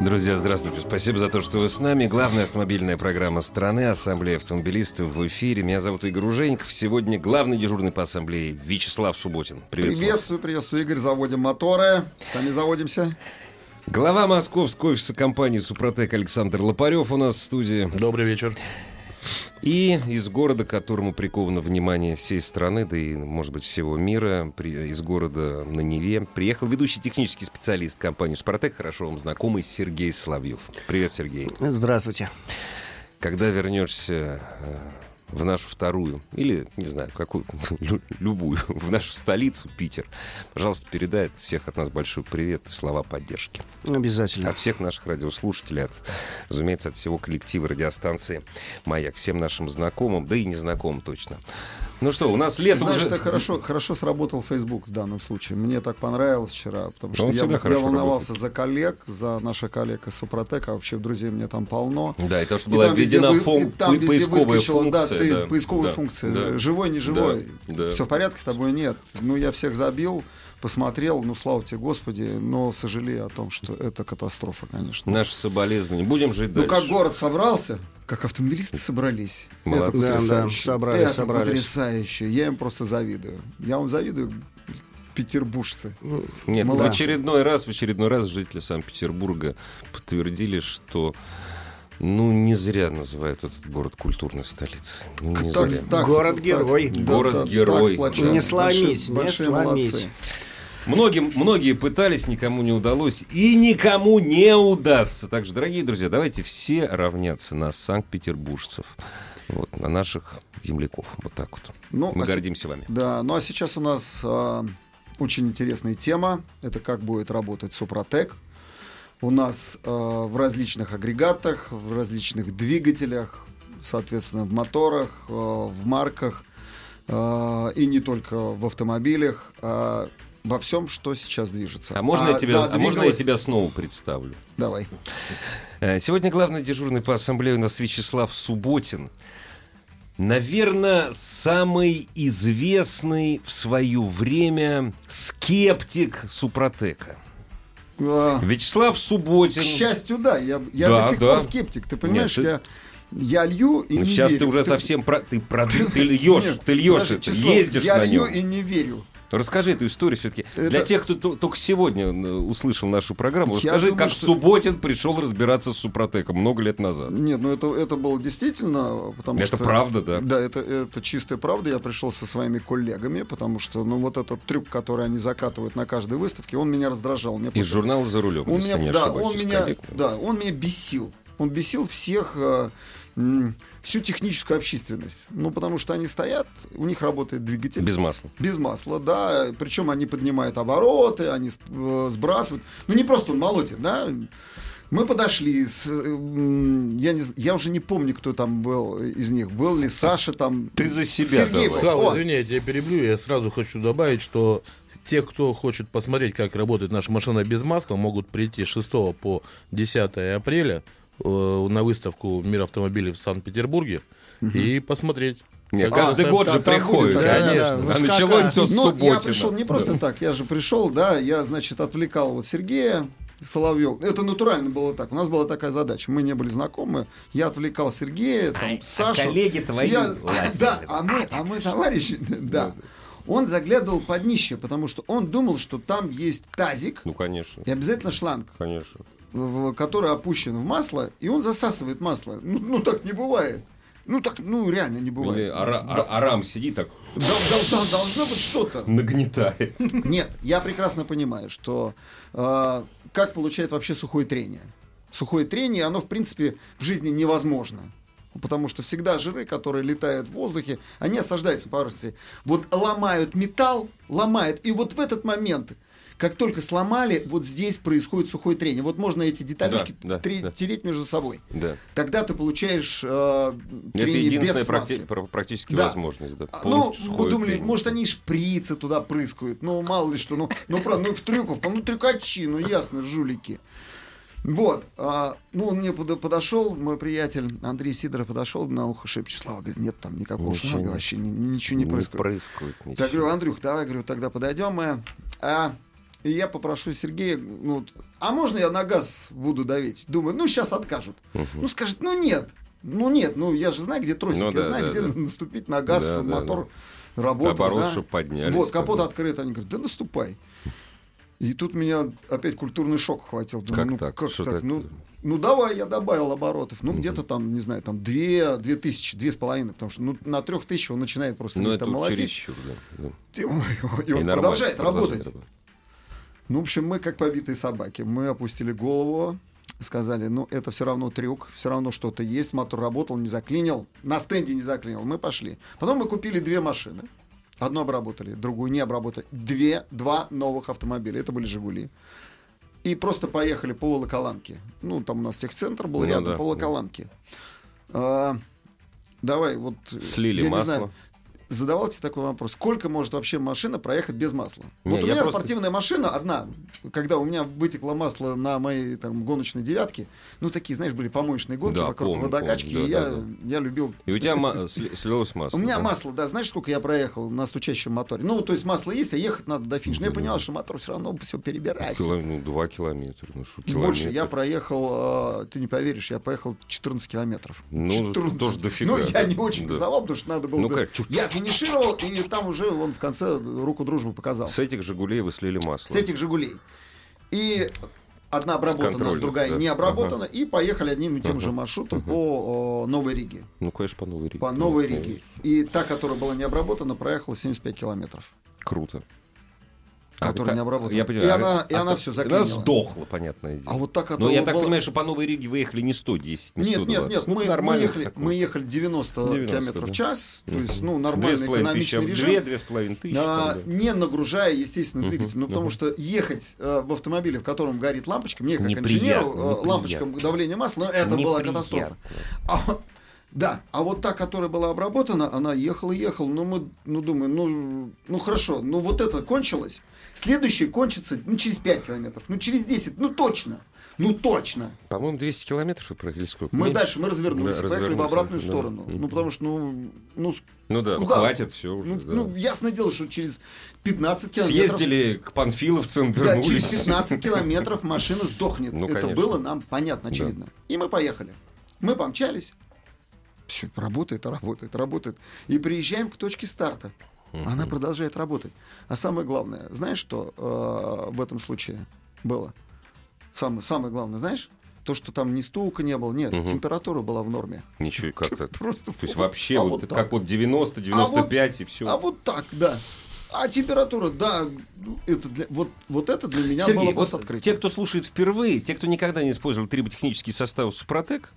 Друзья, здравствуйте. Спасибо за то, что вы с нами. Главная автомобильная программа страны «Ассамблея автомобилистов» в эфире. Меня зовут Игорь Ужеников. Сегодня главный дежурный по ассамблее Вячеслав Субботин. Привет, приветствую, приветствую, Игорь. Заводим моторы. Сами заводимся. Глава московского офиса компании «Супротек» Александр Лопарев у нас в студии. Добрый вечер. И из города, к которому приковано внимание всей страны, да и, может быть, всего мира, при, из города на Неве, приехал ведущий технический специалист компании «Супротек», хорошо вам знакомый Сергей Соловьев. Привет, Сергей. Здравствуйте. Когда вернешься э, в нашу вторую, или, не знаю, какую, любую, в нашу столицу, Питер. Пожалуйста, передай от всех от нас большой привет и слова поддержки. Обязательно. От всех наших радиослушателей, от, разумеется, от всего коллектива радиостанции «Маяк», всем нашим знакомым, да и незнакомым точно. Ну что, у нас лето Знаешь, уже... это хорошо, хорошо сработал Facebook в данном случае. Мне так понравилось вчера, потому что я, я волновался работает. за коллег, за наших коллег из Супротека. Вообще друзей мне там полно. Да, и то, что И была там везде введена вы- фон- там везде поисковая функция. Да, ты, да, поисковая да, функция. да. Живой, не живой. Да, да. Все в порядке с тобой? Нет. Ну, я всех забил, посмотрел, ну, слава тебе, Господи, но сожалею о том, что это катастрофа, конечно. Наши соболезнования. Будем жить Ну, дальше. как город собрался, как автомобилисты собрались. Молодцы. Это Да, потрясающе. да, собрались, Это собрались. потрясающе. Я им просто завидую. Я вам завидую, петербуржцы. Нет, в Молодцы. очередной раз, в очередной раз жители Санкт-Петербурга подтвердили, что ну, не зря называют этот город культурной столицей. Ну, не Так- зря. так- Город-герой. Город-герой, сплочен. да. Не сломить, Большие- не большие сломить. молодцы. Многим, многие пытались, никому не удалось. И никому не удастся. Так что, дорогие друзья, давайте все равняться на санкт-петербуржцев. Вот, на наших земляков. Вот так вот. Ну, Мы а гордимся вами. Да, ну а сейчас у нас а, очень интересная тема. Это как будет работать Супротек. У нас а, в различных агрегатах, в различных двигателях, соответственно, в моторах, а, в марках и не только в автомобилях, а во всем, что сейчас движется. А можно, я, тебя, а можно я задвигалось- тебя снова представлю? Давай. Э, Сегодня главный дежурный по ассамблее у нас Вячеслав Субботин. Наверное, самый известный в свое время скептик Супротека. А, Вячеслав Субботин. К счастью, да. Я, я Да, до сих да. пор скептик. Ты понимаешь, Нет, ты- я, я лью и Ну, не сейчас верю. ты уже совсем про... Ты, про... ты льешь, Нет, ты льешь ездишь я на лью нем. и не верю. Расскажи эту историю все-таки. Это- Для тех, кто то- только сегодня э, услышал нашу программу, Я расскажи, думаю, как что- Субботин пришел разбираться с Супротеком много лет назад. Нет, ну это, это было действительно, потому Это что... правда, да. Да, это, это чистая правда. Я пришел со своими коллегами, потому что, ну, вот этот трюк, который они закатывают на каждой выставке, он меня раздражал. Мне Из просто- журнала «За рулем», он меня, да, ошибаюсь, он меня, да, он меня бесил. Он бесил всех, э, всю техническую общественность. Ну, потому что они стоят, у них работает двигатель. Без масла. Без масла, да. Причем они поднимают обороты, они э, сбрасывают. Ну, не просто он молотит, да. Мы подошли, с, я, не, я уже не помню, кто там был из них. Был ли Саша там? Ты за себя Сергей давай. Слава, извини, я тебя перебью. Я сразу хочу добавить, что те, кто хочет посмотреть, как работает наша машина без масла, могут прийти с 6 по 10 апреля на выставку «Мир автомобилей» в Санкт-Петербурге и посмотреть. Не, как каждый год да, же там приходит. будет такая, Конечно. да, А началось все с Но Субботина. я пришел не просто так, я же пришел, да, я, значит, отвлекал вот Сергея Соловьев. Это натурально было так. У нас была такая задача. Мы не были знакомы. Я отвлекал Сергея, там, А- а Сашу. коллеги твои Я-. Да, а мы, а мы товарищи, да. Он заглядывал под днище, потому что он думал, что там есть тазик Ну, конечно, и обязательно шланг, конечно. В- который опущен в масло, и он засасывает масло. Ну, ну, так не бывает. Ну так, ну реально не бывает. Или ара- Да, а- Арам сидит так, дол- дол- дол- должно быть что-то. нагнетает. Нет, я прекрасно понимаю, что э, как получает вообще сухое трение. Сухое трение, оно в принципе в жизни невозможно. потому что всегда жиры, которые летают в воздухе, они осаждаются поверхности. Вот ломают металл, ломают, и вот в этот момент как только сломали, вот здесь происходит сухое трение. Вот можно эти деталечки Да, да, да. тереть между собой. Да. Тогда ты получаешь э, Это трение единственная без смазки. практи- пр- практически Да. возможность. Да. А, Ну, мы думали, трение. может, они шприцы туда прыскают. Ну, мало ли что. Ну, ну, правда, ну, в трюковку. Ну, трюкачи, ну, ясно, жулики. Вот. а, ну, он мне подо- подошел, мой приятель Андрей Сидоров подошел на ухо шепчет. Слава говорит, нет там никакого Ничего шнага, вообще ни- ничего не не происходит. происходит ничего. Я говорю, Андрюх, давай, говорю, тогда подойдем мы. А, и я попрошу Сергея, ну, а можно я на газ буду давить? Думаю, ну, сейчас откажут. Ну, скажет, ну, нет. Ну, нет, ну, я же знаю, где тросик, Ну, я да, знаю, да, где да. наступить на газ, Да, чтобы да, мотор работал. Оборот, да. чтоб поднялись Вот, там, капот да. открыт, они говорят, да наступай. И тут меня опять культурный шок хватил. Думаю, Как ну, так? Как Что так? так? Ну, ну, давай, я добавил оборотов. Ну, где-то там, не знаю, там две, две тысячи, две с половиной, потому что ну, на трех тысяч он начинает просто Ну, там молотить. чересчур, да. И он, и он продолжает продолжает работать. Ну, в общем, мы как побитые собаки. Мы опустили голову, сказали, ну, это все равно трюк, все равно что-то есть, мотор работал, не заклинил, на стенде не заклинил, мы пошли. Потом мы купили две машины. Одну обработали, другую не обработали. Две, два новых автомобиля. Это были «Жигули». И просто поехали по Волоколамке. Ну, там у нас техцентр был Ну рядом, да, по Волоколамке. А, давай, вот... Слили я не масло. знаю, задавал тебе такой вопрос. Сколько может вообще машина проехать без масла? Не, вот у меня просто- спортивная машина одна, когда у меня вытекло масло на моей там, гоночной девятке, ну такие, знаешь, были помоечные гонки Да, вокруг помню, водокачки, помню, и да, я, да, я любил... И у тебя ма- сли- слилось масло. У меня да? масло, да, знаешь, сколько я проехал на стучащем моторе? Ну, то есть масло есть, а ехать надо до финиша. Но я понял, что мотор все равно все перебирать. Кило- ну, два километра. Ну, что, И больше. Я проехал, э, ты не поверишь, я поехал 14 километров. Ну, тоже дофига, Ну, я да. не очень Да. газовал, потому что надо было... Ну, да. как. Я финишировал, и там уже он в конце руку дружбы показал. С этих «Жигулей» вы слили масло. С этих «Жигулей». И одна обработана, другая да. не обработана. И поехали одним и тем же маршрутом по о, Новой Риге. Ну, конечно, по Новой Риге. По Новой. Риге. И та, которая была не обработана, проехала 75 километров. Круто. Которая А, не обработана. Я понимаю. И а- она- и а- она Она заклинила. сдохла, понятное дело. А вот та, Но которая я так была- понимаю, что по Новой Риге вы ехали не 110, не Нет, 120. нет, нет, Ну, мы, мы, нормально ехали, мы ехали 90, 90, километров да. в час, то есть, ну, нормальный половиной тысячи, экономичный режим. Две, две с половиной тысячи. А, там, да. не нагружая, естественно, Мгм, двигатель. Ну, потому мгм. что ехать э, в автомобиле, в котором горит лампочка, мне как Неприятно, инженеру, э, неприятно. лампочка давления масла, ну, это была Неприятно. катастрофа. А, вот- да, а вот та, которая была обработана, она ехала, ехала. Ну, мы, ну, думаю, ну, ну, хорошо, ну, вот это кончилось. Следующее кончится, ну, через 5 километров, ну, через 10, ну, точно. Ну, точно. По-моему, 200 километров вы проехали сколько? Мы Меньше? дальше, мы развернулись, Да, и поехали в обратную да. сторону. Мгм. Ну, потому что, ну, ну, Ну да, куда? хватит, все уже. ну, да. ну, ясное дело, что через 15 километров... Съездили к панфиловцам, Да, вернулись. через 15 километров машина сдохнет. Ну, Это конечно. было нам понятно, очевидно. И мы поехали. Мы помчались. Все, работает, работает, работает. И приезжаем к точке старта. Она продолжает работать. А самое главное, знаешь, что э, в этом случае было? Самое, самое главное, знаешь? То, что там ни стука не было, нет, Мгм. температура была в норме. Ничего, как так? Просто То есть вот- вообще а вот, так. как вот 90, 95 и все. А вот так, да. А температура, да, ну, это для, вот, вот это для меня Сергей, было вот просто те, открытие. кто слушает впервые, те, кто никогда не использовал триботехнический состав Супротек,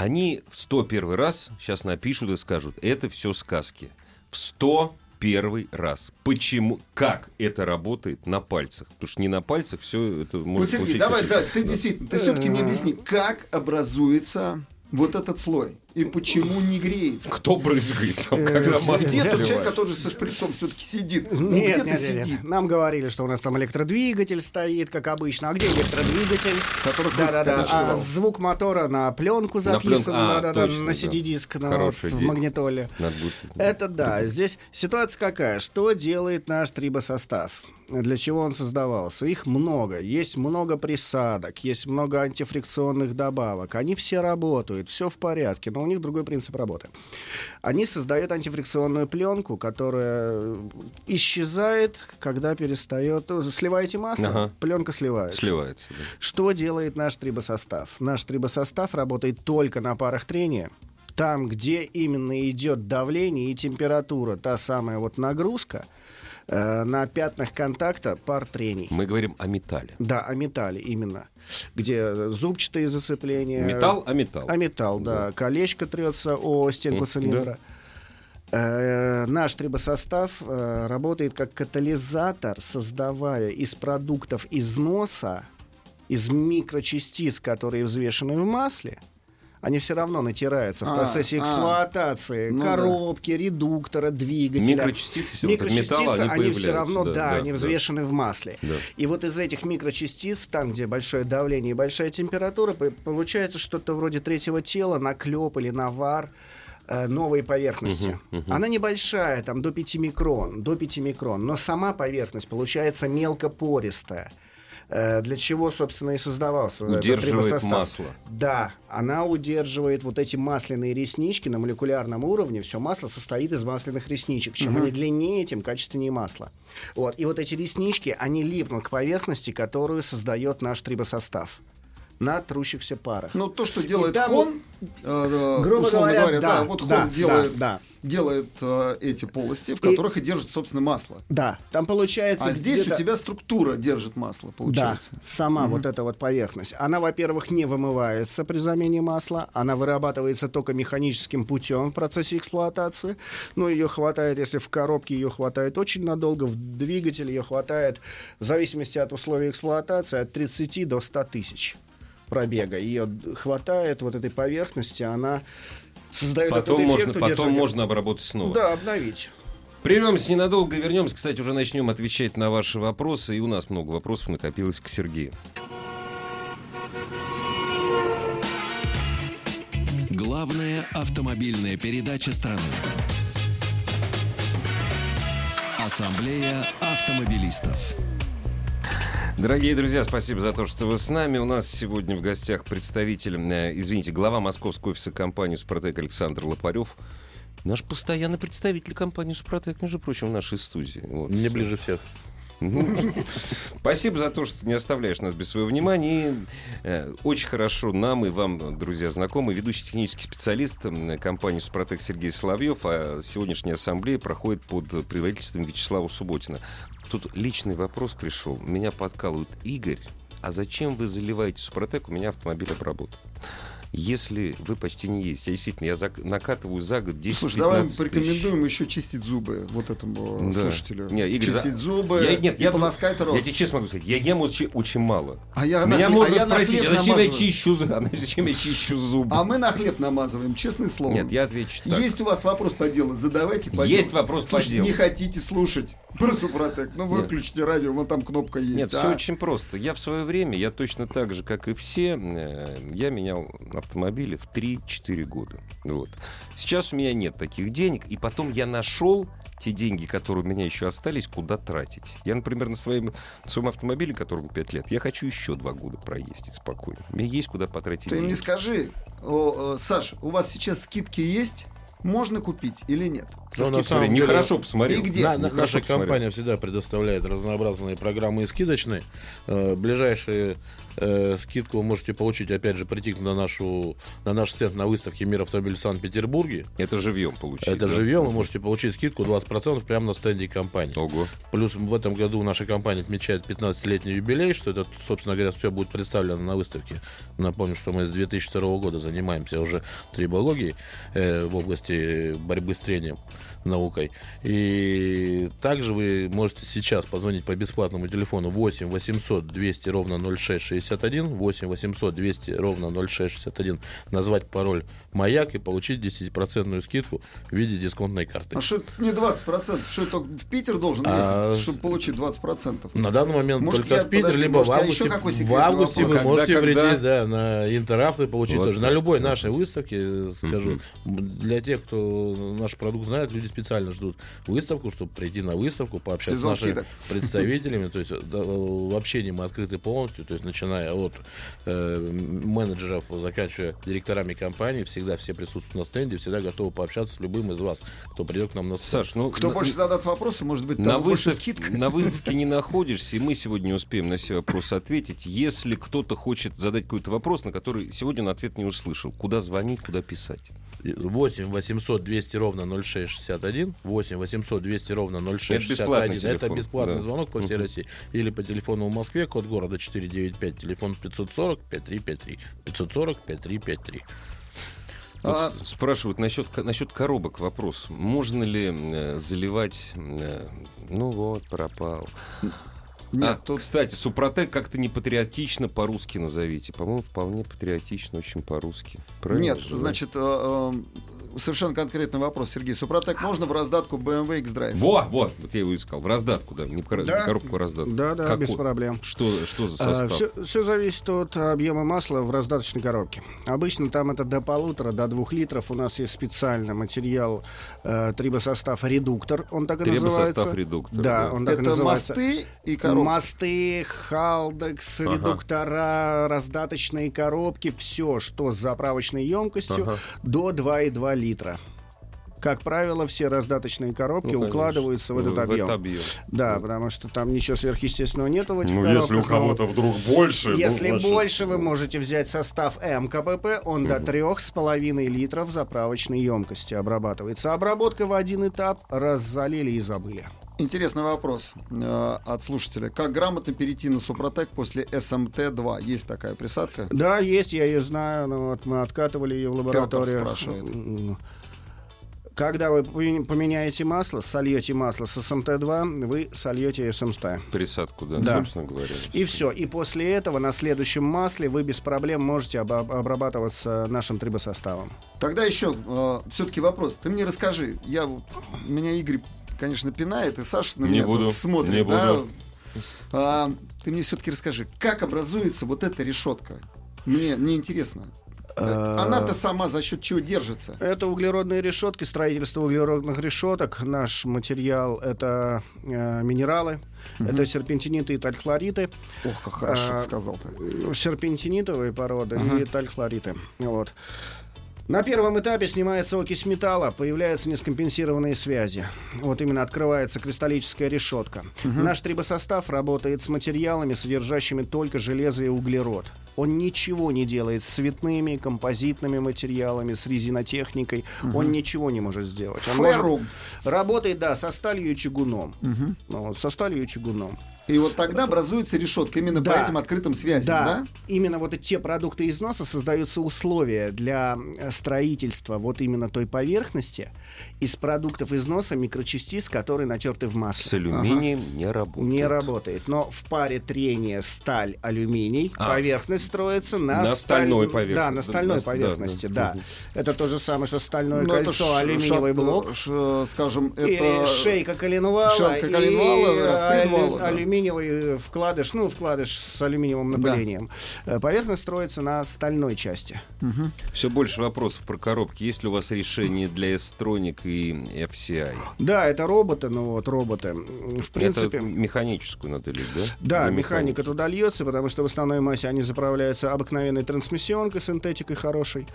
они в 101 раз сейчас напишут и скажут, это все сказки. В 101 раз. Почему? Как это работает на пальцах? Потому что не на пальцах все это может Вот, Сергей, случиться давай, да, ты действительно, ты все-таки мне объясни, как образуется вот этот слой и почему не греется? Кто брызгает там, Э, когда масло Где тот человек, который со шприцом все-таки сидит? Ну, Нет, где-то нет, нет, нет. сидит. Нам говорили, что у нас там электродвигатель стоит, как обычно. А где электродвигатель? Который Да, да, да. А звук мотора на пленку На записан, пленку, а, да, да, да, точно, на да. CD-диск на, вот, в магнитоле. Надо будет- Это да. Здесь ситуация какая? Что делает наш трибосостав? Для чего он создавался? Их много. Есть много присадок, есть много антифрикционных добавок. Они все работают, все в порядке, но у них другой принцип работы. Они создают антифрикционную пленку, которая исчезает, когда перестает... Сливаете масло, Ага. пленка сливается. Сливается. да. Что делает наш трибосостав? Наш трибосостав работает только на парах трения. Там, где именно идет давление и температура, та самая вот нагрузка, Э, на пятнах контакта пар трений. Мы говорим о металле. Да, о металле именно. Где зубчатые зацепления. Металл, а металл. А металл, да. Да. Колечко трется о стенку цилиндра. Э, Наш трибосостав э, работает как катализатор, создавая из продуктов износа, из микрочастиц, которые взвешены в масле, они все равно натираются в А, процессе а. эксплуатации Ну да. коробки, редуктора, двигателя. Микрочастицы, Микрочастицы, металла, они они, все равно, да, да, да, они да. взвешены в масле. Да. И вот из этих микрочастиц, там, где большое давление и большая температура, по- получается что-то вроде третьего тела, наклеп или навар э, новой поверхности. Она небольшая, там до 5 микрон, до 5 микрон, но сама поверхность получается мелкопористая. Э, Для чего, собственно, и создавался Удерживает масло. Да, она удерживает вот эти масляные реснички на молекулярном уровне. Все масло состоит из масляных ресничек. Чем они длиннее, тем качественнее масло. Вот. И вот эти реснички, они липнут к поверхности, которую создает наш трибосостав на трущихся парах. Ну, то, что делает там, Хон, э, грубо условно говоря, говоря, да, да, вот да, Хон делает, да, делает э, эти полости, в И- которых и, держит, собственно, масло. Да, там получается... А здесь у тебя структура держит масло, получается. Да, сама вот эта вот поверхность. Она, во-первых, не вымывается при замене масла, она вырабатывается только механическим путем в процессе эксплуатации. Ну, ее хватает, если в коробке ее хватает очень надолго, в двигателе ее хватает, в зависимости от условий эксплуатации, от 30 до 100 тысяч пробега. Ее хватает вот этой поверхности, она создает Потом, этот можно, эффект потом удержания. можно обработать снова. Да, обновить. Прервемся ненадолго, вернемся. Кстати, уже начнем отвечать на ваши вопросы. И у нас много вопросов накопилось к Сергею. Главная автомобильная передача страны. Ассамблея автомобилистов. Дорогие друзья, спасибо за то, что вы с нами. У нас сегодня в гостях представитель, э, извините, глава московского офиса компании «Супротек» Александр Лопарев. Наш постоянный представитель компании «Супротек», между прочим, в нашей студии. Вот. Мне ближе всех. Ну, Спасибо за то, что не оставляешь нас без своего внимания. И, э, очень хорошо нам и вам, друзья, знакомы. Ведущий технический специалист компании «Супротек» Сергей Соловьев. А сегодняшняя ассамблея проходит под предводительством Вячеслава Субботина. Тут личный вопрос пришел. Меня подкалывает Игорь. А зачем вы заливаете «Супротек»? У меня автомобиль обработан. Если вы почти не ездите, я действительно, я зак- накатываю за год 10 Слушай, давай 15 тысяч. порекомендуем еще чистить зубы вот этому Да. слушателю. Не, Игорь, чистить за- зубы Я- нет, и я, полоскать рот. я тебе честно могу сказать, я ем очень, очень мало. А я Меня на, можно а я спросить, хлеб а зачем я чищу, зубы? а зачем я чищу зубы? А мы на хлеб намазываем, честное слово. Нет, я отвечу так. Есть у вас вопрос по делу, задавайте по Есть делу. вопрос по Слушайте, делу. не хотите слушать про Супротек, ну Нет. выключите радио, вон там кнопка есть. Нет, а? все очень просто. Я в свое время, я точно так же, как и все, э, я менял автомобили в 3-4 года. Вот. Сейчас у меня нет таких денег, и потом я нашел те деньги, которые у меня еще остались, куда тратить. Я, например, на своем, своем автомобиле, которому 5 лет, я хочу еще 2 года проездить спокойно. У меня есть куда потратить Ты деньги. мне скажи, о, Саш, у вас сейчас скидки есть? Можно купить или нет? Ну, на Смотри, самом деле- нехорошо посмотрел. И где? На- на- наша посмотрел. компания всегда предоставляет разнообразные программы и скидочные. Э, ближайшие э, скидку вы можете получить, опять же, прийти на, нашу, на наш стенд на выставке «Мир автомобилей» в Санкт-Петербурге. Это живьем получить. Это да? живем, вы можете получить скидку 20% прямо на стенде компании. Ого. Плюс в этом году наша компания отмечает 15-летний юбилей, что это, собственно говоря, все будет представлено на выставке. Напомню, что мы с 2002 года занимаемся уже трибологией э, в области борьбы с трением наукой. И также вы можете сейчас позвонить по бесплатному телефону 8 800 200 ровно 0661, 8 800 200 ровно 0661, назвать пароль «Маяк» и получить 10% скидку в виде дисконтной карты. А что не 20%? Что это в Питер должен А, ехать, чтобы получить 20%? На данный момент Может, только я- в Питер, подожди, либо может, в я августе. еще какой в августе вопрос? вы можете Когда, когда? прийти да, на Интеравто и получить Вот тоже. так. На любой нашей выставке, э, скажу, для тех, кто наш продукт знает, люди специально ждут выставку, чтобы прийти на выставку, пообщаться Сезон с нашими скидок. представителями. То есть да, в общении мы открыты полностью, то есть начиная от э, менеджеров, заканчивая директорами компании, всегда все присутствуют на стенде, всегда готовы пообщаться с любым из вас, кто придет к нам на стенд. Саш, ну... Кто на- больше задаст вопросы, может быть, на, выстав- скидка. на выставке не находишься, и мы сегодня не успеем на все вопросы ответить. Если кто-то хочет задать какой-то вопрос, на который сегодня он ответ не услышал, куда звонить, куда писать? 8 800 200 ровно 0661, 8 800 200 ровно 0661. бесплатный Это бесплатный да. звонок по всей Мгм. России. Или по телефону в Москве, код города 495, телефон 540 5353. 540 5353. Вот А- спрашивают насчет, насчет коробок вопрос. Можно ли э, заливать... э, ну вот, пропал. Нет, А, тут Кстати, Супротек как-то не патриотично по-русски назовите. По-моему, вполне патриотично, очень по-русски. Правильно Нет, же, значит, э, э, совершенно конкретный вопрос, Сергей. Супротек можно в раздатку BMW X-Drive? Во, вот, вот я его искал. В раздатку, да. Не в кор- Да. коробку, а раздатку. Да, да, Какой? без проблем. Что, что за состав? все, зависит от объема масла в раздаточной коробке. Обычно там это до полутора, до двух литров. У нас есть специальный материал э, трибосостав редуктор. Он так и Трибосостав называется. редуктор, Да, да. он так и Это называется. мосты и коробка. Мосты, халдекс, Ага. редуктора, раздаточные коробки, все, что с заправочной емкостью Ага. до 2,2 литра. Как правило, все раздаточные коробки Ну, укладываются в этот объем. объем. Да, потому что там ничего сверхъестественного нету в этих Ну, коробках. если у кого-то вдруг больше... ну, Если значит, больше, вы ну, можете взять состав МКПП, он до 3,5 литров заправочной емкости обрабатывается. Обработка в один этап, раз залили и забыли. Интересный вопрос э, от слушателя. Как грамотно перейти на Супротек после СМТ-2? Есть такая присадка? Да, есть, я ее знаю, но вот мы откатывали ее в лаборатории. спрашивает. Когда вы поме- поменяете масло, сольете масло с СМТ-2, вы сольете СМТ. Присадку, да, Да. собственно говоря. И все. И после этого на следующем масле вы без проблем можете об- об- обрабатываться нашим трибосоставом. Тогда еще все-таки вопрос. Ты мне расскажи. Я, меня Игорь, конечно, пинает, и Саша на Не меня тут буду, смотрит. не да? буду. А, ты мне все-таки расскажи, как образуется вот эта решетка? Мне, мне интересно. Э, Она-то сама за счет чего держится? Это углеродные решетки, строительство углеродных решеток. Наш материал это э, минералы, это серпентиниты и тальхлориты. Ох, как хорошо А, сказал-то. Ну, серпентинитовые породы Ага. и тальхлориты. Вот. На первом этапе снимается окись металла, появляются нескомпенсированные связи. Вот именно открывается кристаллическая решетка. Наш трибосостав работает с материалами, содержащими только железо и углерод. Он ничего не делает с цветными, композитными материалами, с резинотехникой. Он ничего не может сделать. Он может- Феррум. работает, да, со сталью и чугуном. Ну, вот, со сталью и чугуном. И вот тогда образуется решетка именно по Да. этим открытым связям, Да, да? именно вот эти те продукты износа создаются условия для э, строительства вот именно той поверхности из продуктов износа микрочастиц, которые натерты в С масле. алюминием не работает. Не работает. Но в паре трения сталь-алюминий А. поверхность строится на, На сталь- стальной поверхности. Да, на стальной Да, да, поверхности, да. да. Мгм. Это то же самое, что стальное Ну, это кольцо, ш- алюминиевый шаг- блок. ш- скажем, это... шейка коленвала, шейка и коленвала, распредвала, алю- да. Алюминиевый вкладыш, ну, вкладыш с алюминиевым напылением. Э, Поверхность строится на стальной части. Все больше вопросов про коробки. Есть ли у вас решение для S-Tronic и FCI? Да, это роботы, ну вот роботы. В принципе... Это механическую надо лить, да? Да, Для механика туда льется, потому что в основной массе они заправляются обыкновенной трансмиссионкой, синтетикой хорошей.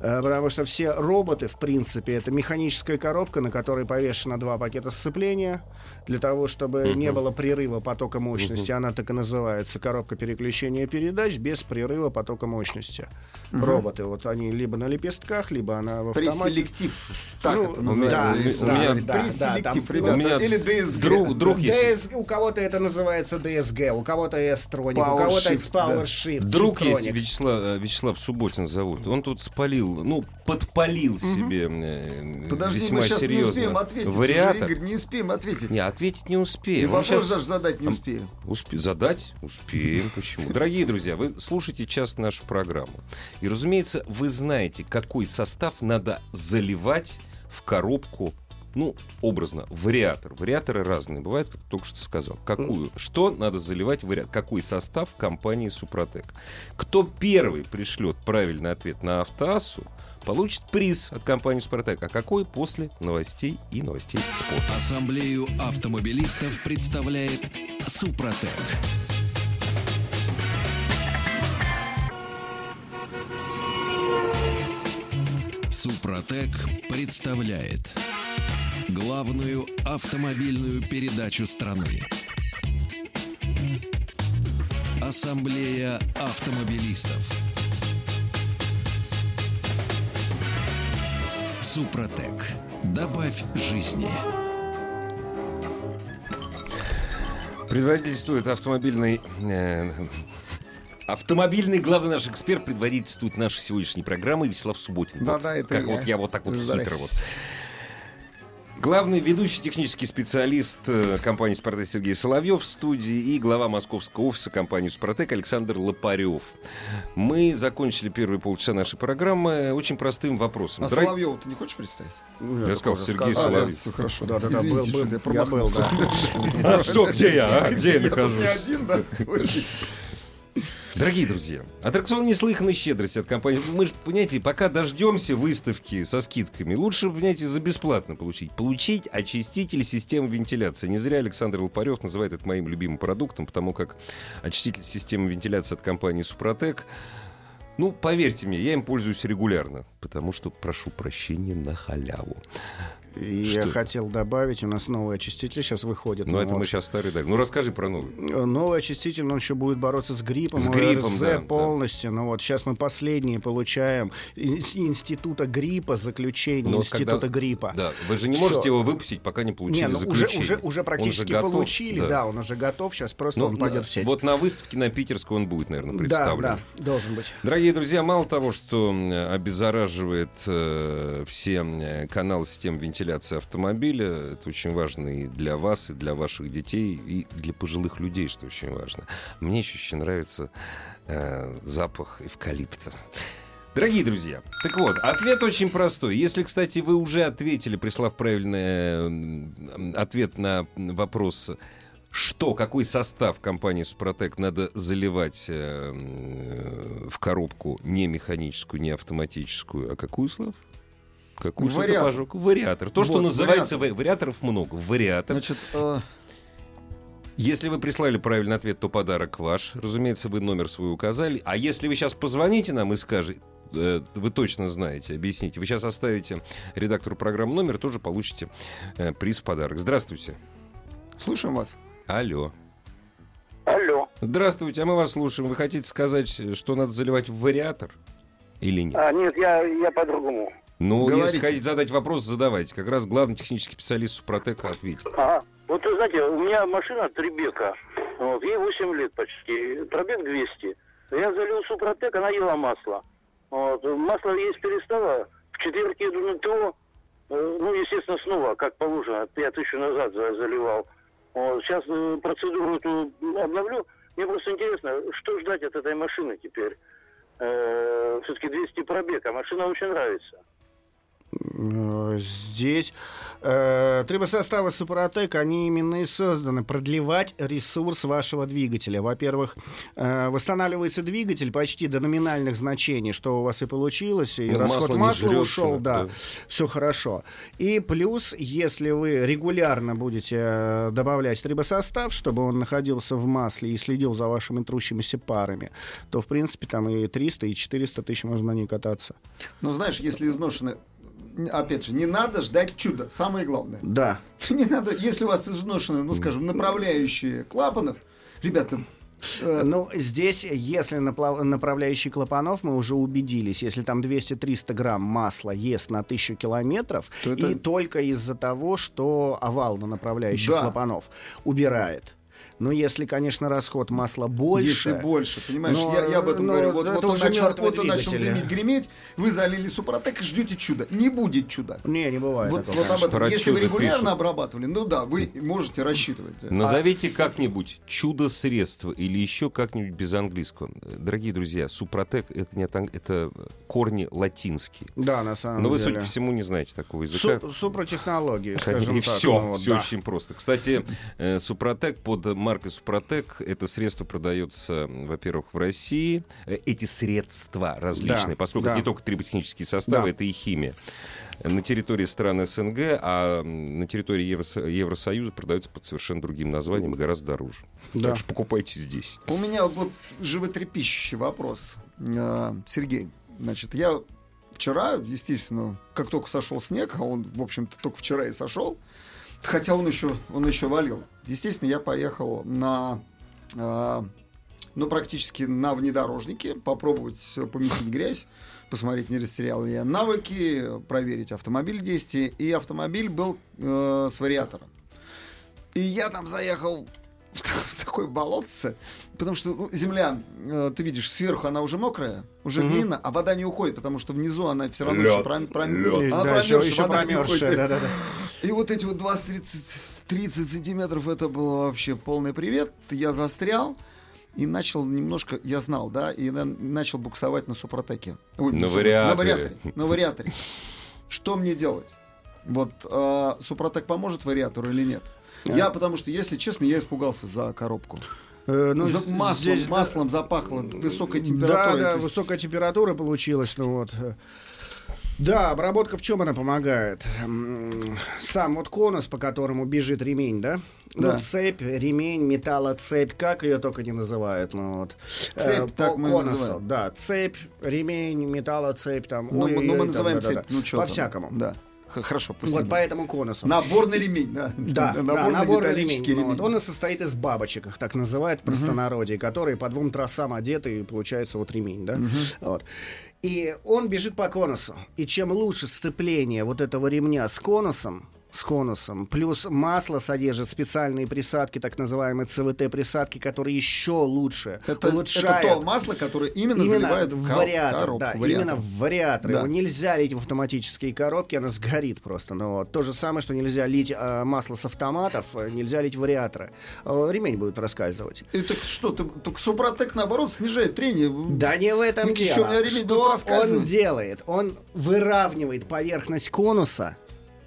Э, Потому что все роботы, в принципе, это механическая коробка, на которой повешено два пакета сцепления. Для того, чтобы не было прерыва потока мощности, она так и называется коробка переключения передач без прерыва потока мощности. Роботы, вот они либо на лепестках, либо она в автомате. Преселектив. Так Ну, это называется. у Да, меня- да, да, Преселектив, там- ребята. у меня Или ДСГ. Друг, друг есть. У кого-то это называется DSG, у кого-то S-Tronic, у кого-то Shift, Power да. Shift. Друг есть Syntronic. Вячеслав, э, Вячеслав Субботин зовут. Он тут спалил, ну, подпалил себе э, Подожди, весьма мы сейчас не успеем ответить. уже, Вариатор. Игорь, не успеем ответить. Не, ответить не И успеем. Мы вопрос щас- даже задать не Ам- успеем. Успе- Задать? Успеем. Почему? Дорогие друзья, вы слушаете час нашу программу. И, разумеется, вы знаете, какой состав надо заливать в коробку ну, образно, вариатор. Вариаторы разные бывают, как только что сказал. Какую? Что надо заливать в вариатор? Какой состав компании Супротек? Кто первый пришлет правильный ответ на автоассу, получит приз от компании Супротек. А какой после новостей и новостей спорта. Ассамблею автомобилистов представляет Супротек. Супротек представляет главную автомобильную передачу страны. Ассамблея автомобилистов. Супротек. Добавь жизни. Предводительствует автомобильный... э, автомобильный главный наш эксперт предводительствует нашей сегодняшней программы Вячеслав Субботин. Да, Вот да, это как я. вот я вот так вот Здрасте. хитро вот. Главный ведущий технический специалист э, компании «Спартак» Сергей Соловьев в студии и глава московского офиса компании «Супротек» Александр Лопарев. Мы закончили первые полчаса нашей программы очень простым вопросом. А Дорог- Соловьева ты не хочешь представить? Я сказал, Сергей А, Соловьев. все хорошо. Да, да, да, Извините, был, был, что-то я я был, промахнулся. А что, где я? А где я Я тут не нахожусь? Дорогие друзья, аттракцион неслыханной щедрости от компании. Мы же, понимаете, пока дождемся выставки со скидками, лучше, понимаете, за бесплатно получить. Получить очиститель системы вентиляции. Не зря Александр Лопарев называет это моим любимым продуктом, потому как очиститель системы вентиляции от компании Супротек ну, поверьте мне, я им пользуюсь регулярно, потому что прошу прощения на халяву. И Что я хотел добавить, у нас новый очиститель сейчас выходит. Но Ну это вот. мы сейчас старый дали. Ну, расскажи про новый. Новый очиститель, он еще будет бороться с гриппом. С гриппом, ОРЗ да, да. полностью. Ну вот сейчас мы последние получаем из института гриппа, заключение Но вот института когда- гриппа. Да, вы же не можете его выпустить, пока не получили Не, ну уже, заключение. уже, уже Он практически готов, получили, да. да. он уже готов, сейчас просто Ну, он пойдет на- в сеть. Вот на выставке на Питерской он будет, наверное, да, представлен. да, должен быть. Дорогие друзья, мало того, что обеззараживает э, все каналы системы вентиляции автомобиля, это очень важно и для вас, и для ваших детей, и для пожилых людей, что очень важно. Мне еще очень нравится э, запах эвкалипта. Дорогие друзья, так вот, ответ очень простой. Если, кстати, вы уже ответили, прислав правильный ответ на вопрос, что, какой состав компании Супротек надо заливать э, в коробку не механическую, не автоматическую, а какую, Слав? Какую что ты Вариатор. пожег? Вариатор. То, что Вот, называется... ва- Вариаторов много. Вариатор. Значит, э, Если вы прислали правильный ответ, то подарок ваш. Разумеется, вы номер свой указали. А если вы сейчас позвоните нам и скажете, э, вы точно знаете, объясните. Вы сейчас оставите редактору программы номер, тоже получите э, приз в подарок. Здравствуйте. слушаем вас. Алло. Алло. Здравствуйте, а мы вас слушаем. Вы хотите сказать, что надо заливать в вариатор? Или нет? А, нет, я, я по-другому. Ну, говорите. если хотите задать вопрос, задавайте. Как раз главный технический специалист Супротека ответит. Ага. Вот вы знаете, у меня машина Трибека. Вот, ей 8 лет почти. Пробег 200. Я залил Супротек, она ела масло. Вот, масло есть перестало. В четверг еду на ТО. Э, Ну, естественно, снова, как положено, 5 тысяч назад за- заливал. Вот, сейчас э, процедуру эту обновлю. Мне просто интересно, что ждать от этой машины теперь? все-таки 200 пробег, а машина очень нравится. Э, Здесь э, трибосоставы Супротек, они именно и созданы продлевать ресурс вашего двигателя. Во-первых, э, восстанавливается двигатель почти до номинальных значений, что у вас и получилось, и Ну, расход масло масла ушел, да, да. все хорошо. И плюс, если вы регулярно будете добавлять трибосостав, чтобы он находился в масле и следил за вашими трущимися парами, то, в принципе, там и 300, и 400 тысяч можно на ней кататься. Но знаешь, если изношены... Опять же, не надо ждать чуда. Самое главное. Да. Не надо, если у вас изношены, ну, скажем, направляющие клапанов, ребята, э, Ну, здесь, если направляющий клапанов, мы уже убедились, если там 200-300 грамм масла ест на 1000 километров, То это- и только из-за того, что овал на направляющих Да. клапанов убирает. Но если, конечно, расход масла больше... если больше, понимаешь, Но, я, я об этом но говорю. Вот, это вот он начал, вот он начал дымить, греметь, вы залили супротек и ждете чуда. Не будет чуда. Не, не бывает Вот, такого, вот об этом. Про Если вы регулярно пишут. обрабатывали, ну да, вы можете рассчитывать. да. Назовите как-нибудь чудо-средство или еще как-нибудь без английского. Дорогие друзья, Супротек это, не от ан- это корни латинские. Да, на самом Но вы, деле. судя по всему, не знаете такого языка. Су- супротехнологии, скажем И так. все, ну вот, все да. очень просто. Кстати, э, Супротек под маркой Супротек это средство продается, во-первых, в России. Э, Эти средства различные, Да, поскольку да. это не только триботехнические составы, Да. это и химия. На территории стран СНГ, а на территории Евросо- Евросоюза продается под совершенно другим названием и гораздо дороже. Да. Так что покупайте здесь. У меня вот животрепещущий вопрос, Э, Сергей. Значит, я вчера, естественно, как только сошел снег, а он, в общем-то, только вчера и сошел, хотя он еще, он еще валил. Естественно, я поехал на э, но практически на внедорожнике, попробовать помесить грязь, посмотреть, не растерял ли я навыки, проверить автомобиль действия. И автомобиль был э, с вариатором. И я там заехал в, такое болотце, потому что ну, земля, э, ты видишь, сверху она уже мокрая, уже Мгм. глина, а вода не уходит, потому что внизу она все равно Лёд. еще пром- пром- Лёд. она Да, еще, промерзшая, еще вода промерзшая, уходит. да-да-да. И вот эти вот 20-30 30 сантиметров, это было вообще полный привет. Я застрял и начал немножко, я знал, да, и на- начал буксовать на Супротеке. Ой, На вариаторе. На вариаторе. На вариаторе. Что мне делать? Вот э, Супротек поможет вариатору или нет? Я, потому что, если честно, я испугался за коробку. Э, ну, за маслом, здесь, да, маслом запахло высокой Да, температурой. да, То есть- высокая температура получилась, ну вот. Э. Да, обработка в чем она помогает? Сам вот конус, по которому бежит ремень, да? Да. Ну, цепь, ремень, металлоцепь, как ее только не называют. Ну, вот. Цепь, Э, так мы конусу, называем. Да, цепь, ремень, металлоцепь, там. Ну, мы- ой-ой-ой, ну, мы там, называем да-да-да. цепь. Ну, что По-всякому. Да. Хорошо, пусть Вот не по этому конусу. Наборный ремень, да. Да, да, наборный, наборный металлический ремень. ремень. Ну, вот он и состоит из бабочек, их так называют в простонародье, которые по двум трассам одеты, и получается вот ремень, да? Вот. И он бежит по конусу. И чем лучше сцепление вот этого ремня с конусом, с конусом, плюс масло содержит специальные присадки, так называемые ЦВТ-присадки, которые еще лучше Это, улучшают это то масло, которое именно, заливают в, ко- вариатор, коробку. да, вариатор. именно в вариатор. Да. Его нельзя лить в автоматические коробки, она сгорит просто. Вот. То же самое, что нельзя лить э, масло с автоматов, э, нельзя лить вариаторы. Э, ремень будет проскальзывать. И так что, ты, так Супротек, наоборот, снижает трение. Да не в этом Ник, дело. Что он делает? Он выравнивает поверхность конуса,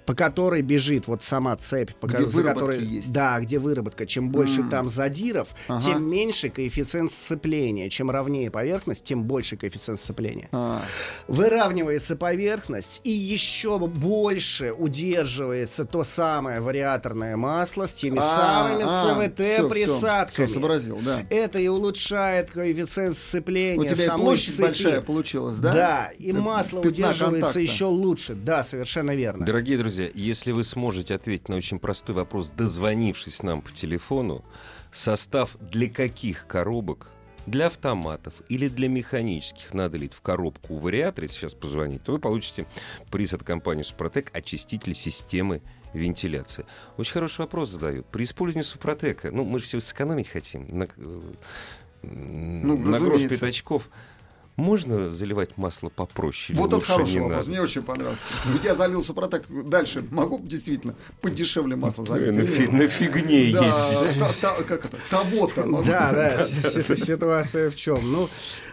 по которой бежит вот сама цепь, по Где за которой- есть. Да, где выработка. Чем больше М. там задиров, Ага. тем меньше коэффициент сцепления. Чем ровнее поверхность, тем больше коэффициент сцепления. А, Выравнивается поверхность и еще больше удерживается то самое вариаторное масло с теми а, самыми а, ЦВТ-присадками. Все, сообразил, да. Это и улучшает коэффициент сцепления У тебя самой площадь цепи. большая получилась, да? Да, и масло удерживается контакта. еще лучше. Да, совершенно верно. Дорогие друзья, если вы сможете ответить на очень простой вопрос, дозвонившись нам по телефону, состав для каких коробок, для автоматов или для механических? Надо лить в коробку у вариатора, сейчас позвонить, то вы получите приз от компании «Супротек» очиститель системы вентиляции. Очень хороший вопрос задают. При использовании Супротека, ну, мы же все сэкономить хотим, на, э, Ну, на грош пятачков, можно заливать масло попроще? Вот это хороший вопрос, надо? мне очень понравился. Ведь я залил Супротек дальше. Могу действительно подешевле масло залить? На, фи- на фигне Да, ездить. та- та- как это? Того-то. могу Да, да, си- ситуация в чем? Ну,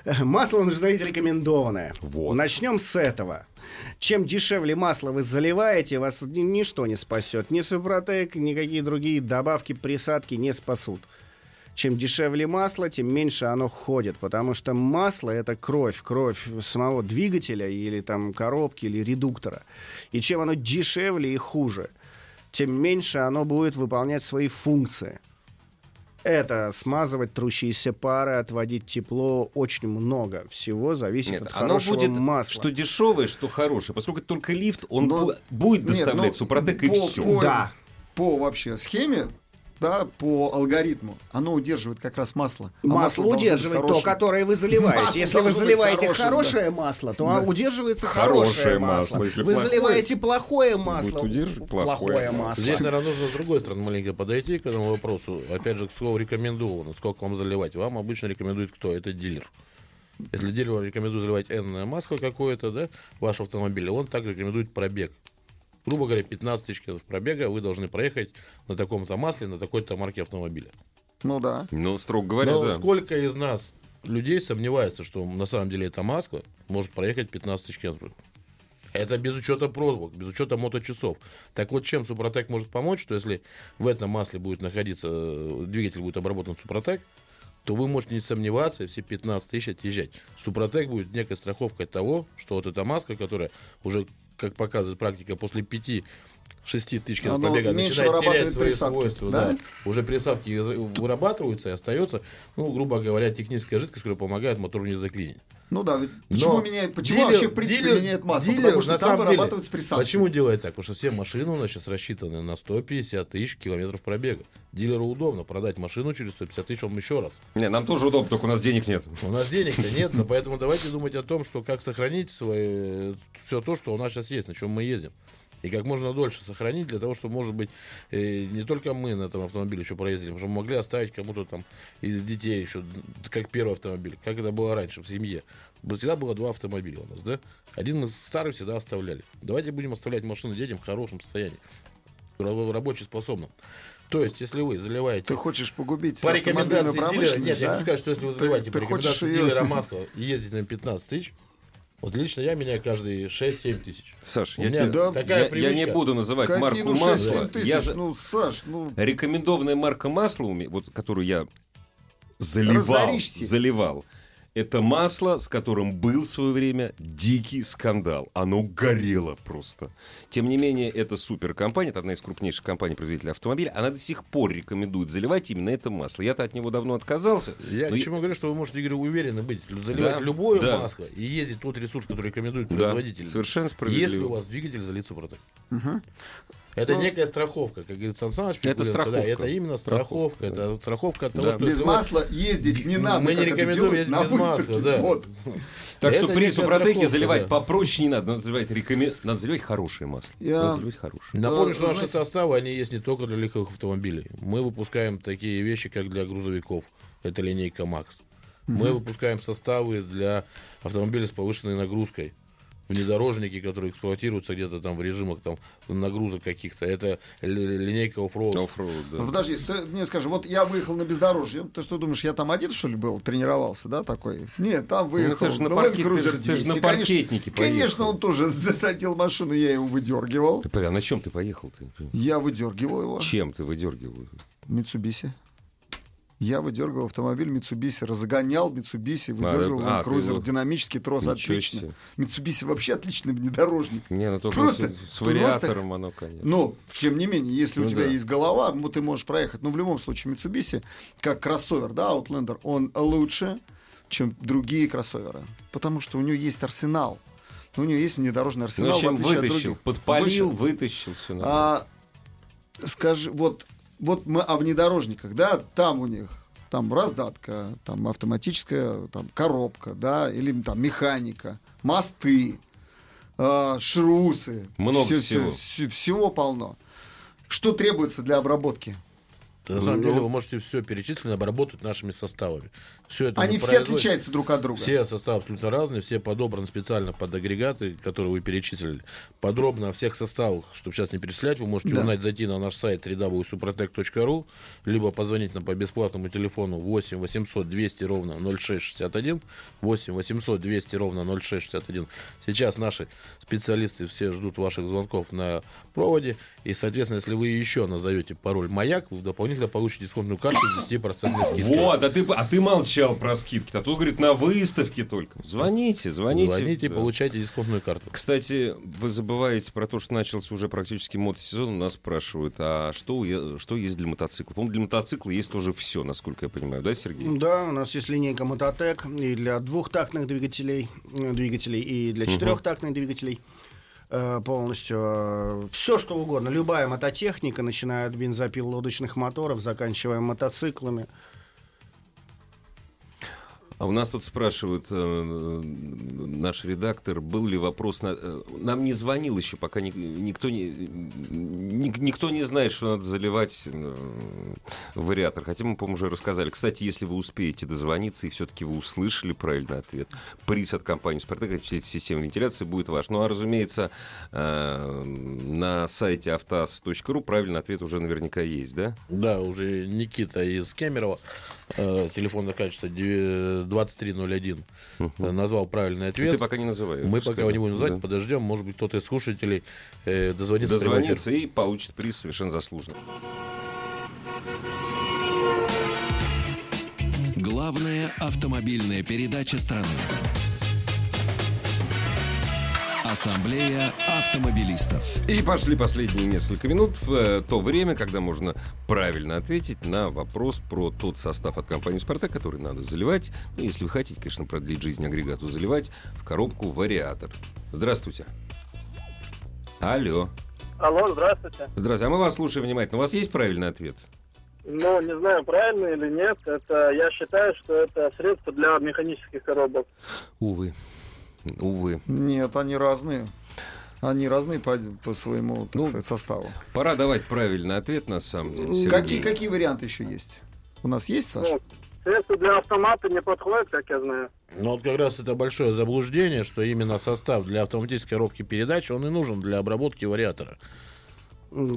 э, масло нужно давить рекомендованное. Вот. Начнем с этого. Чем дешевле масло вы заливаете, вас ни- ничто не спасет. Ни Супротек, никакие другие добавки, присадки не спасут. Чем дешевле масло, тем меньше оно ходит, потому что масло это кровь, кровь самого двигателя или там коробки или редуктора. И чем оно дешевле и хуже, тем меньше оно будет выполнять свои функции. Это смазывать трущиеся пары, отводить тепло, очень много всего зависит Нет, от оно хорошего будет масла. что дешевое, что хорошее. Поскольку только лифт, он Но- бу- будет Нет, доставлять супротек и по- все. по- Да. По вообще схеме, да, по алгоритму, оно удерживает как раз масло. А Масло удерживает то, которое вы заливаете. Масло если вы заливаете хорошим, хорошее масло, то Да. удерживается Хорошее хорошее масло. масло. Если Вы плохое, заливаете плохое масло. удерживать плохое масло. Здесь, наверное, нужно с другой стороны маленько подойти к этому вопросу. Опять же, к слову рекомендовано. Сколько вам заливать? Вам обычно рекомендует кто? Это дилер. Если дилер вам рекомендует заливать n масло какое-то, да, в ваш автомобиль, он также рекомендует пробег. Грубо говоря, 15 тысяч километров пробега вы должны проехать на таком-то масле, на такой-то марке автомобиля. Ну да. Ну, строго говоря, Но да. сколько из нас людей сомневается, что на самом деле это масло может проехать 15 тысяч километров? Это без учета пробок, без учета моточасов. Так вот, чем Супротек может помочь, что если в этом масле будет находиться, э, двигатель будет обработан Супротек, то вы можете не сомневаться и все 15 тысяч отъезжать. Супротек будет некой страховкой того, что вот эта маска, которая уже, как показывает практика, после 5 6 тысяч Оно пробега меньше начинает терять свои присадки, свойства. да? Да? Уже присадки вырабатываются и остается, ну, грубо говоря, техническая жидкость, которая помогает мотору не заклинить. Ну да, ведь почему Но меняет, почему дилер- вообще в принципе дилер- меняет масло? дилер, Потому что на там самом деле, вырабатываются присадки. Почему делает так? Потому что все машины у нас сейчас рассчитаны на 150 тысяч километров пробега. Дилеру удобно продать машину через 150 тысяч вам еще раз. Не, нам тоже удобно, только у нас денег нет. У нас денег-то нет, но поэтому давайте думать о том, что как сохранить свои, все то, что у нас сейчас есть, на чем мы ездим. И как можно дольше сохранить, для того, чтобы, может быть, э, не только мы на этом автомобиле еще проездили, потому что мы могли оставить кому-то там из детей еще, как первый автомобиль, как это было раньше в семье. Всегда было два автомобиля у нас, да? Один старый всегда оставляли. Давайте будем оставлять машины детям в хорошем состоянии, раб- рабочеспособном. То есть, если вы заливаете Ты хочешь погубить по рекомендации дилера, нет, я да? хочу сказать, что если вы Ты- заливаете ты по хочешь рекомендации дилера Маскова и ездите на 15 тысяч, вот лично я меняю каждые 6-7 тысяч. Саш, я, тебе- да, такая я, я не буду называть Какие, марку ну, 6-7 масла. тысяч? Я Ну, Саш, ну, Рекомендованная марка масла, вот, которую я заливал, Разоришься. заливал, это масло, с которым был в свое время дикий скандал. Оно горело просто. Тем не менее, это суперкомпания, это одна из крупнейших компаний-производителей автомобиля. Она до сих пор рекомендует заливать именно это масло. Я-то от него давно отказался. Я но к чему говорю, что вы можете, Игорь, уверены быть, заливать Да, любое да. масло и ездить тот ресурс, который рекомендует Да, производитель. совершенно справедливо. Если у вас двигатель залит Супротек. Это некая страховка, как говорит Сан Саныч. Это страховка. Да, это именно страховка. Это страховка от того, Да. что без масла ездить не надо, Мы не рекомендуем ездить на без масла, да. Вот. Так Это что при супротеке страховка, заливать да. попроще не надо. Надо заливать, рекомен... надо заливать хорошее масло. Я- Надо заливать хорошее. Напомню, Э, что наши знаете- составы, они есть не только для легковых автомобилей. Мы выпускаем такие вещи, как для грузовиков. Это линейка МАКС. Мы выпускаем составы для автомобилей с повышенной нагрузкой. Внедорожники, которые эксплуатируются где-то там в режимах там, нагрузок каких-то. Это ли- линейка оффроуд. Оффроуд, да. Ну, подожди, ты мне скажи, вот я выехал на бездорожье, ты что думаешь, я там один, что ли, был, тренировался, да, такой? Нет, там выехал ты же на Cruiser ты же- ты же 200. на Конечно- паркетнике поехал. Конечно, он тоже засадил машину, я его выдергивал. Ты, а на чем ты поехал? Ты? Я выдергивал его. Чем ты выдергивал? Митсубиси. Я выдергивал автомобиль Митсубиси, разгонял выдергивал а, Land ты Cruiser, его- динамический трос, Ничего отлично. себе. Митсубиси вообще отличный внедорожник. Не, ну только Просто- с, с просто- вариатором оно, конечно. Но, тем не менее, если Ну у тебя да. есть голова, ну, ты можешь проехать. Но в любом случае, Mitsubishi, как кроссовер, да, Outlander, он лучше, чем другие кроссоверы. Потому что у него есть арсенал. У него есть внедорожный Ну, арсенал, в в отличие от вытащил, других. подпалил, Вытащил. вытащил, все А, скажи, вот, вот мы о внедорожниках, да, там у них там раздатка, там автоматическая там, коробка, да, или там механика, мосты, а, шрусы. Много Всё- всего. всё- всего полно. Что требуется для обработки? На самом Ну, деле вы можете все перечисленно обработать нашими составами. Все это Они все отличаются друг от друга. Все составы абсолютно разные, все подобраны специально под агрегаты, которые вы перечислили. Подробно о всех составах, чтобы сейчас не перечислять, вы можете Да. узнать, зайти на наш сайт www.suprotec.ru, либо позвонить нам по бесплатному телефону 8 800 200 ровно 0661, 8 800 200 ровно 0661. Сейчас наши специалисты все ждут ваших звонков на проводе, и, соответственно, если вы еще назовете пароль «Маяк», вы дополнительно получите дисконтную карту с 10% скидкой. Вот, а ты, а ты молчал про скидки. А то, говорит, на выставке только. Звоните, звоните. Звоните, Да. получайте дисконтную карту. Кстати, вы забываете про то, что начался уже практически мотосезон. У нас спрашивают, а что, что есть для мотоцикла? По-моему, для мотоцикла есть тоже все, насколько я понимаю, да, Сергей? Да, у нас есть линейка Мототек и для двухтактных двигателей, э, двигателей и для четырехтактных двигателей. Э, Полностью все, что угодно. Любая мототехника, начиная от бензопил лодочных моторов, заканчивая мотоциклами. А у нас тут спрашивают, э, наш редактор, был ли вопрос... На, э, нам не звонил еще, пока ни- никто, не, ни- никто не знает, что надо заливать э, вариатор. Хотя мы, по-моему, уже рассказали. Кстати, если вы успеете дозвониться и все-таки вы услышали правильный ответ, приз от компании «Спартак» от системы вентиляции будет ваш. Ну, а, разумеется, э, на сайте автаз.ру правильный ответ уже наверняка есть, да? Да, уже Никита из Кемерово, э, телефон заканчивается девя- 2301, э, назвал правильный ответ. Ты пока не называй. Мы пока его не будем называть, Да. подождем, может быть, кто-то из слушателей э, дозвонится. дозвонится и получит приз совершенно заслуженно. Главная автомобильная передача страны. Ассамблея автомобилистов. И пошли последние несколько минут в э, то время, когда можно правильно ответить на вопрос про тот состав от компании «Спартак», который надо заливать, ну, если вы хотите, конечно, продлить жизнь агрегату, заливать в коробку «Вариатор». Здравствуйте. Алло. Алло, здравствуйте. Здравствуйте. А мы вас слушаем внимательно. У вас есть правильный ответ? Ну, не знаю, правильно или нет. Это я считаю, что это средство для механических коробок. Увы. Увы. Нет, они разные. Они разные по, по своему, так Ну, сказать, составу. Пора давать правильный ответ, на самом деле. Сергей. Какие, какие варианты еще есть? У нас есть, Саша? Ну, средство для автомата не подходит, как я знаю. Ну вот как раз это большое заблуждение, что именно состав для автоматической коробки передач, он и нужен для обработки вариатора.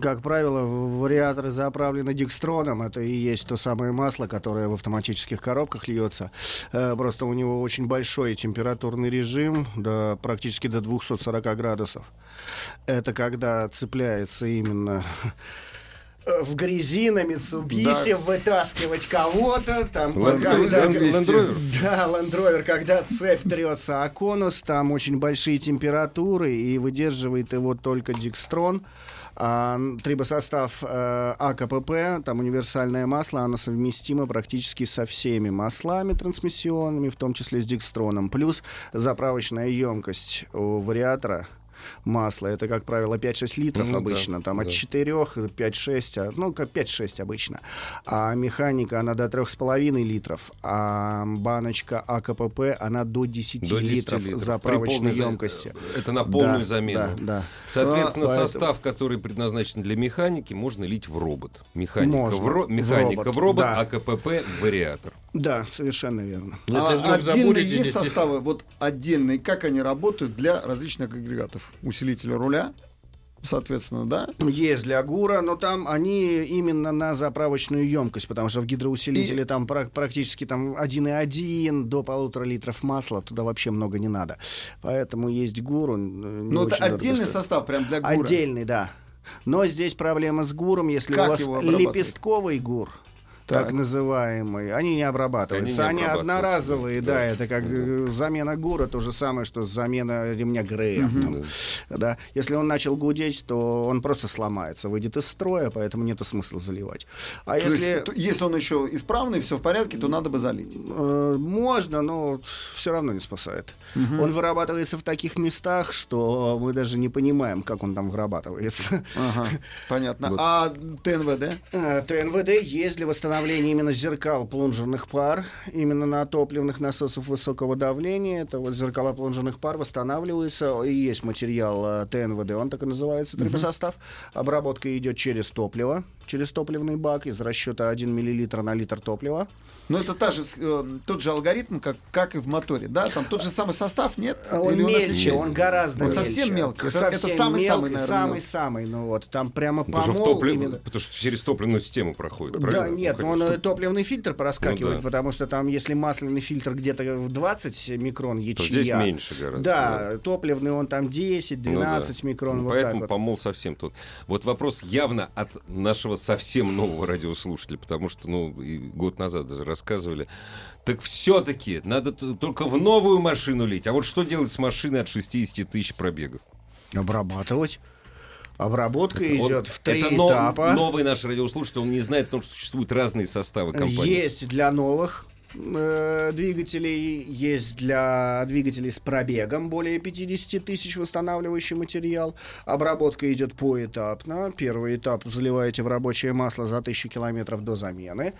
Как правило, вариаторы заправлены дикстроном. Это и есть то самое масло, которое в автоматических коробках льется. Э, Просто у него очень большой температурный режим, до, практически до 240 градусов. Это когда цепляется именно э, в грязи на Mitsubishi, вытаскивать кого-то, там, да, Rover, когда цепь трется о конус, там очень большие температуры, и выдерживает его только Дикстрон. Трибосостав э, АКПП, там универсальное масло, оно совместимо практически со всеми маслами трансмиссионными, в том числе с Дикстроном. Плюс заправочная емкость у вариатора масла. Это, как правило, 5-6 литров Ну да, обычно. там от да. 4, 5-6, а, ну, как 5-6 обычно. А механика, она до 3,5 литров. А баночка АКПП, она до 10, До 10 литров, литров. Заправочной полной за- емкости. Это на полную Да, замену. Да, да. Соответственно, Ну, поэтому- состав, который предназначен для механики, можно лить в робот. Механика, Можно. в, ро- В механика робот, в робот, да. а КПП в вариатор. Да, совершенно верно. А отдельные забудете, есть составы, вот отдельные, как они работают для различных агрегатов? Усилителя руля, соответственно, да? Есть для ГУРа, но там они именно на заправочную емкость, потому что в гидроусилителе И- там пра- практически там 1,1 до полутора литров масла, туда вообще много не надо. Поэтому есть ГУР. он, э, не Ну, это отдельный стоит. состав прям для ГУРа. Отдельный, да. Но здесь проблема с ГУРом, если Как у вас лепестковый ГУР, Так. так, называемый, они не обрабатываются. Они Они, не обрабатываются, одноразовые, да, да, да. это как э, замена ГУРа, то же самое, что замена ремня Грея. там. Да. Если он начал гудеть, то он просто сломается, выйдет из строя, поэтому нет смысла заливать. А То если есть, то- если он еще исправный, все в порядке, то надо бы залить. э, можно, но все равно не спасает. Он вырабатывается в таких местах, что мы даже не понимаем, как он там вырабатывается. Ага, понятно. Вот. А ТНВД? Э, ТНВД есть для восстановления именно зеркал плунжерных пар, именно на топливных насосах высокого давления. Это вот зеркала плунжерных пар восстанавливаются, и есть материал э, ТНВД, он так и называется, трибосостав. Обработка идет через топливо, через топливный бак из расчета 1 мл на литр топлива. Ну, это та же, э, тот же алгоритм, как, как и в моторе, да? Там тот же самый состав, нет? Он Или мельче, отличается? он гораздо Он мельче. совсем мелкий. Это- Совсем это самый-самый, мелкий, наверное, Самый-самый, ну вот, там прямо Потому что, в помол топлив- именно. потому что через топливную систему проходит, Да, правильно? нет, Ну, но он конечно. э, топливный фильтр проскакивает, Ну да. потому что там, если масляный фильтр где-то в 20 микрон То ячья, здесь меньше гораздо. да, топливный он там 10, Ну да. 12 микрон, Ну, вот Поэтому вот. помол совсем тут. Вот вопрос явно от нашего совсем нового радиослушателя, потому что, ну, год назад даже рассказывали. Так все-таки надо только в новую машину лить. А вот что делать с машиной от 60 тысяч пробегов? Обрабатывать. Обработка Он- идет в три это но- этапа. новый наш радиослушатель, он не знает о том, что существуют разные составы компании. Есть для новых э, двигателей, есть для двигателей с пробегом более 50 тысяч восстанавливающий материал. Обработка идет поэтапно. Первый этап заливаете в рабочее масло за 1000 километров до замены.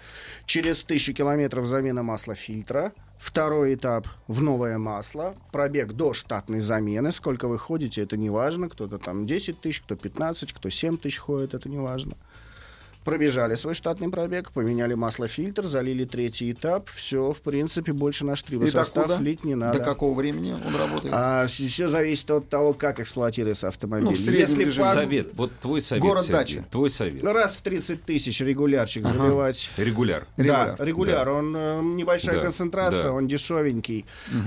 Через 1000 километров замена масла фильтра. Второй этап в новое масло. Пробег до штатной замены. Сколько вы ходите, это не важно. Кто-то там 10 тысяч, кто 15, кто 7 тысяч ходит, это не важно. Пробежали свой штатный пробег, поменяли масло-фильтр, залили третий этап. Все, в принципе, больше наш трибосостав лить не надо. До какого времени он работает? А все зависит от того, как эксплуатируется автомобиль. Ну, в Если режиме. по- Совет, вот твой совет, Город Сергей, дача. твой совет. Ну, раз в 30 тысяч регулярчик заливать. Регуляр. Регуляр. Да, регуляр. Да. Он э, небольшая Да, концентрация, да. он дешевенький.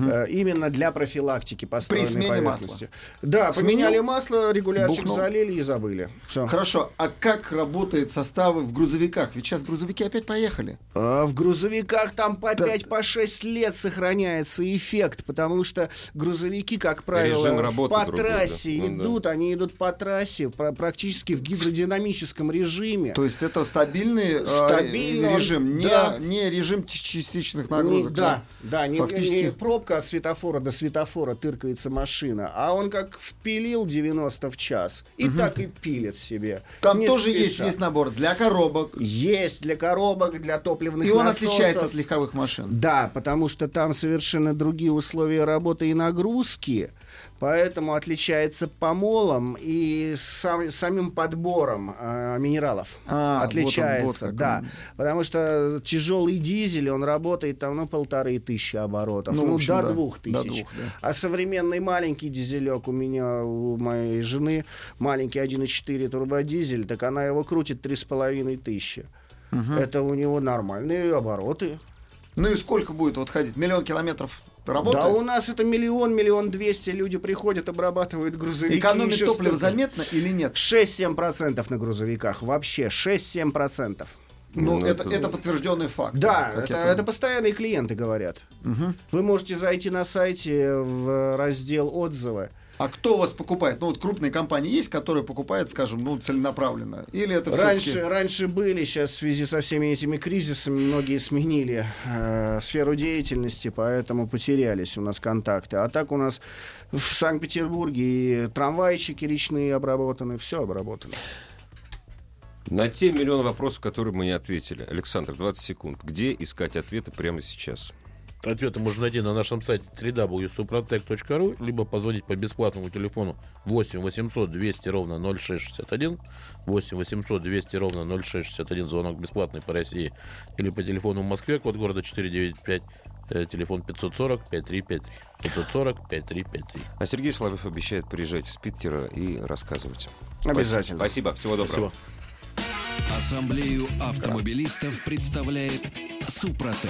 Э, именно для профилактики построенной смене поверхности. Да, Сменил, поменяли масло, регулярчик бухнул. залили и забыли. Все. Хорошо, а как работает состав составы в грузовиках? Ведь сейчас грузовики опять поехали. А в грузовиках там по Да- 5 по 6 лет сохраняется эффект, потому что грузовики, как правило, по другой, да. трассе Ну да. идут, они идут по трассе пра- практически в гидродинамическом режиме. То есть это стабильный Стабильно он- режим, не, да. не режим частичных Не- нагрузок. да, да, не, Фактически- не пробка от светофора до светофора тыркается машина, а он как впилил 90 в час и так и пилит себе. Там Не тоже есть спеша. весь набор для коробок. Есть для коробок, для топливных И он насосов. отличается от легковых машин. Да, потому что там совершенно другие условия работы и нагрузки, поэтому отличается помолом и сам- самим подбором э, минералов. А, вот он, отличается, вот да. он. Потому что тяжелый дизель, он работает там, ну, полторы тысячи оборотов, Ну, ну, общем, до да, двух до тысяч. двух, да. А современный маленький дизелек у меня, у моей жены, маленький 1.4 турбодизель, так она его крутит три с половиной тысячи. Это у него нормальные обороты. Ну и сколько будет вот ходить? Миллион километров работает? Да у нас это миллион, миллион двести. Люди приходят, обрабатывают грузовики. Экономит еще топливо заметно или нет? 6-7% на грузовиках. Вообще 6-7%. Ну, Ну, это, это- это подтвержденный факт. Да, это, это постоянные клиенты говорят. Мгм. Вы можете зайти на сайте в раздел отзывы. А кто у вас покупает? Ну вот крупные компании есть, которые покупают, скажем, ну целенаправленно? Или это Раньше, раньше были, сейчас в связи со всеми этими кризисами многие сменили э, сферу деятельности, поэтому потерялись у нас контакты. А так у нас в Санкт-Петербурге и трамвайчики речные обработаны, все обработано. На те миллионы вопросов, которые мы не ответили. Александр, 20 секунд. Где искать ответы прямо сейчас? Ответы можно найти на нашем сайте www.suprotec.ru, либо позвонить по бесплатному телефону 8 800 200 ровно 0661, 8 800 200 ровно 0661, звонок бесплатный по России, или по телефону в Москве, код города 495, э, телефон 540 5353, 540 5353. А Сергей Соловьев обещает приезжать из Питера и рассказывать. Обязательно. Спасибо. Всего доброго. Спасибо. Ассамблею автомобилистов представляет Супротек.